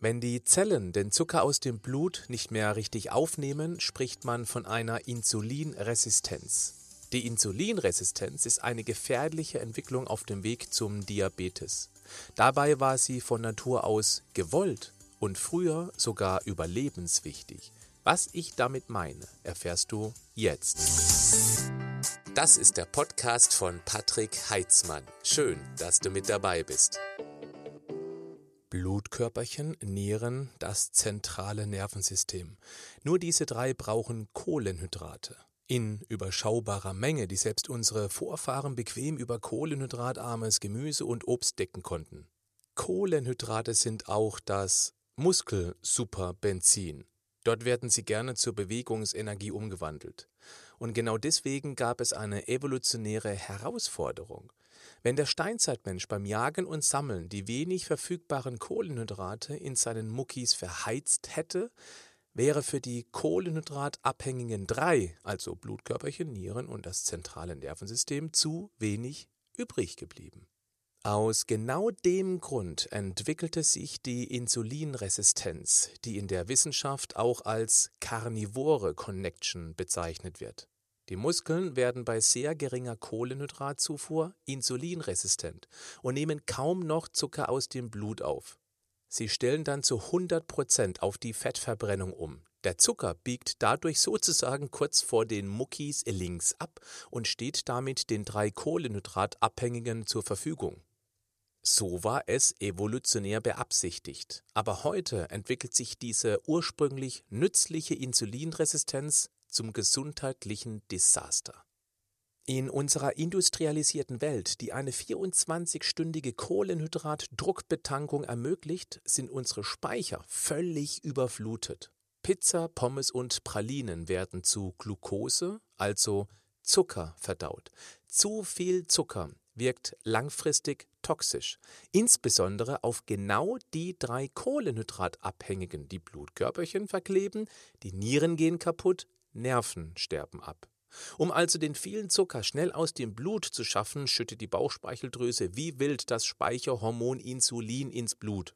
Wenn die Zellen den Zucker aus dem Blut nicht mehr richtig aufnehmen, spricht man von einer Insulinresistenz. Die Insulinresistenz ist eine gefährliche Entwicklung auf dem Weg zum Diabetes. Dabei war sie von Natur aus gewollt und früher sogar überlebenswichtig. Was ich damit meine, erfährst du jetzt. Das ist der Podcast von Patrick Heitzmann. Schön, dass du mit dabei bist. Blutkörperchen, Nieren, das zentrale Nervensystem. Nur diese drei brauchen Kohlenhydrate. In überschaubarer Menge, die selbst unsere Vorfahren bequem über kohlenhydratarmes Gemüse und Obst decken konnten. Kohlenhydrate sind auch das Muskelsuperbenzin. Dort werden sie gerne zur Bewegungsenergie umgewandelt. Und genau deswegen gab es eine evolutionäre Herausforderung. Wenn der Steinzeitmensch beim Jagen und Sammeln die wenig verfügbaren Kohlenhydrate in seinen Muckis verheizt hätte, wäre für die kohlenhydratabhängigen drei, also Blutkörperchen, Nieren und das zentrale Nervensystem, zu wenig übrig geblieben. Aus genau dem Grund entwickelte sich die Insulinresistenz, die in der Wissenschaft auch als Carnivore Connection bezeichnet wird. Die Muskeln werden bei sehr geringer Kohlenhydratzufuhr insulinresistent und nehmen kaum noch Zucker aus dem Blut auf. Sie stellen dann zu 100 Prozent auf die Fettverbrennung um. Der Zucker biegt dadurch sozusagen kurz vor den Muckis links ab und steht damit den drei Kohlenhydratabhängigen zur Verfügung. So war es evolutionär beabsichtigt. Aber heute entwickelt sich diese ursprünglich nützliche Insulinresistenz zum gesundheitlichen Desaster. In unserer industrialisierten Welt, die eine 24-stündige Kohlenhydratdruckbetankung ermöglicht, sind unsere Speicher völlig überflutet. Pizza, Pommes und Pralinen werden zu Glucose, also Zucker, verdaut. Zu viel Zucker wirkt langfristig toxisch, insbesondere auf genau die drei Kohlenhydratabhängigen. Die Blutkörperchen verkleben, die Nieren gehen kaputt, Nerven sterben ab. Um also den vielen Zucker schnell aus dem Blut zu schaffen, schüttet die Bauchspeicheldrüse wie wild das Speicherhormon Insulin ins Blut.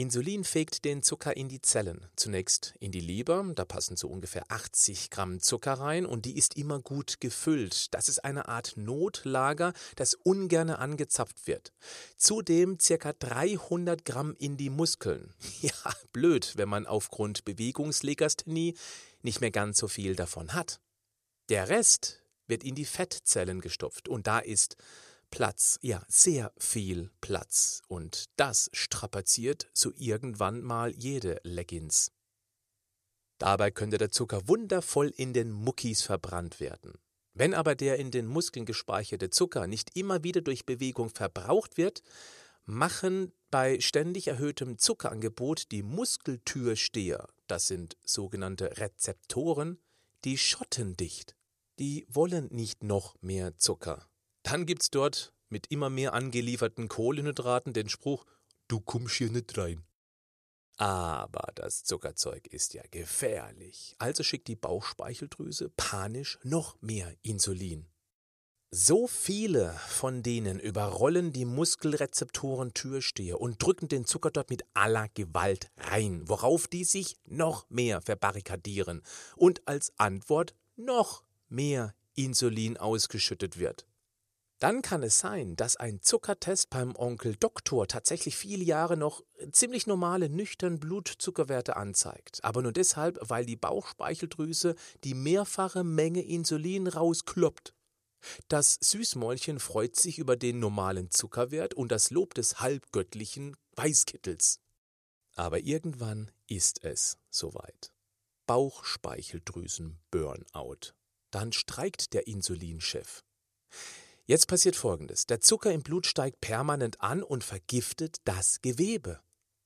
Insulin fegt den Zucker in die Zellen. Zunächst in die Leber, da passen so ungefähr 80 Gramm Zucker rein und die ist immer gut gefüllt. Das ist eine Art Notlager, das ungerne angezapft wird. Zudem circa 300 Gramm in die Muskeln. Ja, blöd, wenn man aufgrund Bewegungslegasthenie nicht mehr ganz so viel davon hat. Der Rest wird in die Fettzellen gestopft und da ist Platz, ja, sehr viel Platz. Und das strapaziert so irgendwann mal jede Leggings. Dabei könnte der Zucker wundervoll in den Muckis verbrannt werden. Wenn aber der in den Muskeln gespeicherte Zucker nicht immer wieder durch Bewegung verbraucht wird, machen bei ständig erhöhtem Zuckerangebot die Muskeltürsteher, das sind sogenannte Rezeptoren, die Schotten dicht. Die wollen nicht noch mehr Zucker. Dann gibt's dort mit immer mehr angelieferten Kohlenhydraten den Spruch, du kommst hier nicht rein. Aber das Zuckerzeug ist ja gefährlich. Also schickt die Bauchspeicheldrüse panisch noch mehr Insulin. So viele von denen überrollen die Muskelrezeptoren Türsteher und drücken den Zucker dort mit aller Gewalt rein, worauf die sich noch mehr verbarrikadieren und als Antwort noch mehr Insulin ausgeschüttet wird. Dann kann es sein, dass ein Zuckertest beim Onkel Doktor tatsächlich viele Jahre noch ziemlich normale, nüchtern Blutzuckerwerte anzeigt. Aber nur deshalb, weil die Bauchspeicheldrüse die mehrfache Menge Insulin rauskloppt. Das Süßmäulchen freut sich über den normalen Zuckerwert und das Lob des halbgöttlichen Weißkittels. Aber irgendwann ist es soweit. Bauchspeicheldrüsen-Burnout. Dann streikt der Insulinchef. Jetzt passiert Folgendes. Der Zucker im Blut steigt permanent an und vergiftet das Gewebe.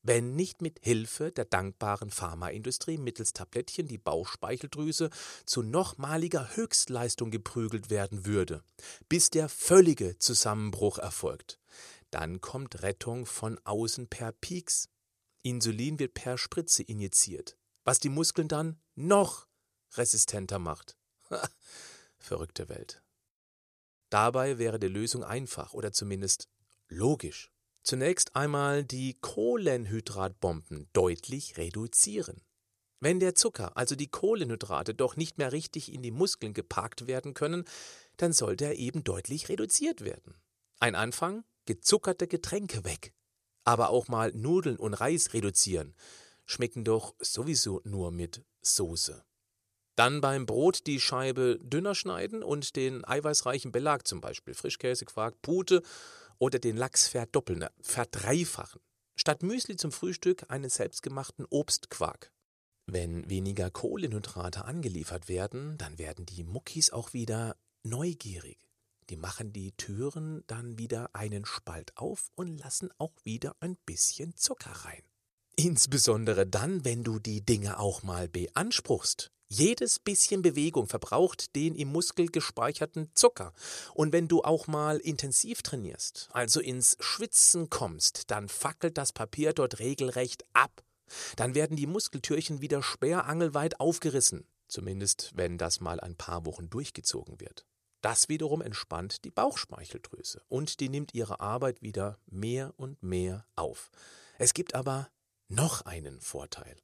Wenn nicht mit Hilfe der dankbaren Pharmaindustrie mittels Tablettchen die Bauchspeicheldrüse zu nochmaliger Höchstleistung geprügelt werden würde, bis der völlige Zusammenbruch erfolgt, dann kommt Rettung von außen per Pieks. Insulin wird per Spritze injiziert, was die Muskeln dann noch resistenter macht. Verrückte Welt. Dabei wäre die Lösung einfach oder zumindest logisch. Zunächst einmal die Kohlenhydratbomben deutlich reduzieren. Wenn der Zucker, also die Kohlenhydrate, doch nicht mehr richtig in die Muskeln geparkt werden können, dann sollte er eben deutlich reduziert werden. Ein Anfang? Gezuckerte Getränke weg. Aber auch mal Nudeln und Reis reduzieren. Schmecken doch sowieso nur mit Soße. Dann beim Brot die Scheibe dünner schneiden und den eiweißreichen Belag, zum Beispiel Frischkäse, Quark, Pute oder den Lachs verdoppeln, verdreifachen. Statt Müsli zum Frühstück einen selbstgemachten Obstquark. Wenn weniger Kohlenhydrate angeliefert werden, dann werden die Muckis auch wieder neugierig. Die machen die Türen dann wieder einen Spalt auf und lassen auch wieder ein bisschen Zucker rein. Insbesondere dann, wenn du die Dinge auch mal beanspruchst. Jedes bisschen Bewegung verbraucht den im Muskel gespeicherten Zucker. Und wenn du auch mal intensiv trainierst, also ins Schwitzen kommst, dann fackelt das Papier dort regelrecht ab. Dann werden die Muskeltürchen wieder sperrangelweit aufgerissen. Zumindest wenn das mal ein paar Wochen durchgezogen wird. Das wiederum entspannt die Bauchspeicheldrüse und die nimmt ihre Arbeit wieder mehr und mehr auf. Es gibt aber noch einen Vorteil.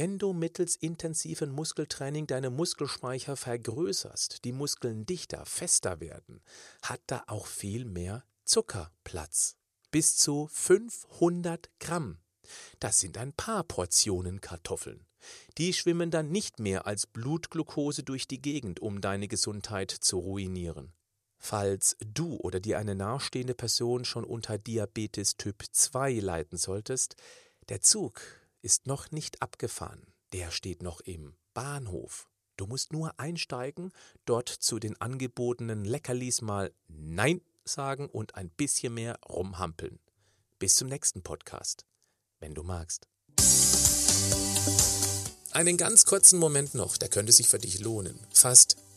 Wenn du mittels intensiven Muskeltraining deine Muskelspeicher vergrößerst, die Muskeln dichter, fester werden, hat da auch viel mehr Zucker Platz. Bis zu 500 Gramm. Das sind ein paar Portionen Kartoffeln. Die schwimmen dann nicht mehr als Blutglucose durch die Gegend, um deine Gesundheit zu ruinieren. Falls du oder dir eine nahestehende Person schon unter Diabetes Typ 2 leiden solltest, der Zug ist noch nicht abgefahren. Der steht noch im Bahnhof. Du musst nur einsteigen, dort zu den angebotenen Leckerlis mal Nein sagen und ein bisschen mehr rumhampeln. Bis zum nächsten Podcast, wenn du magst. Einen ganz kurzen Moment noch, der könnte sich für dich lohnen. Fast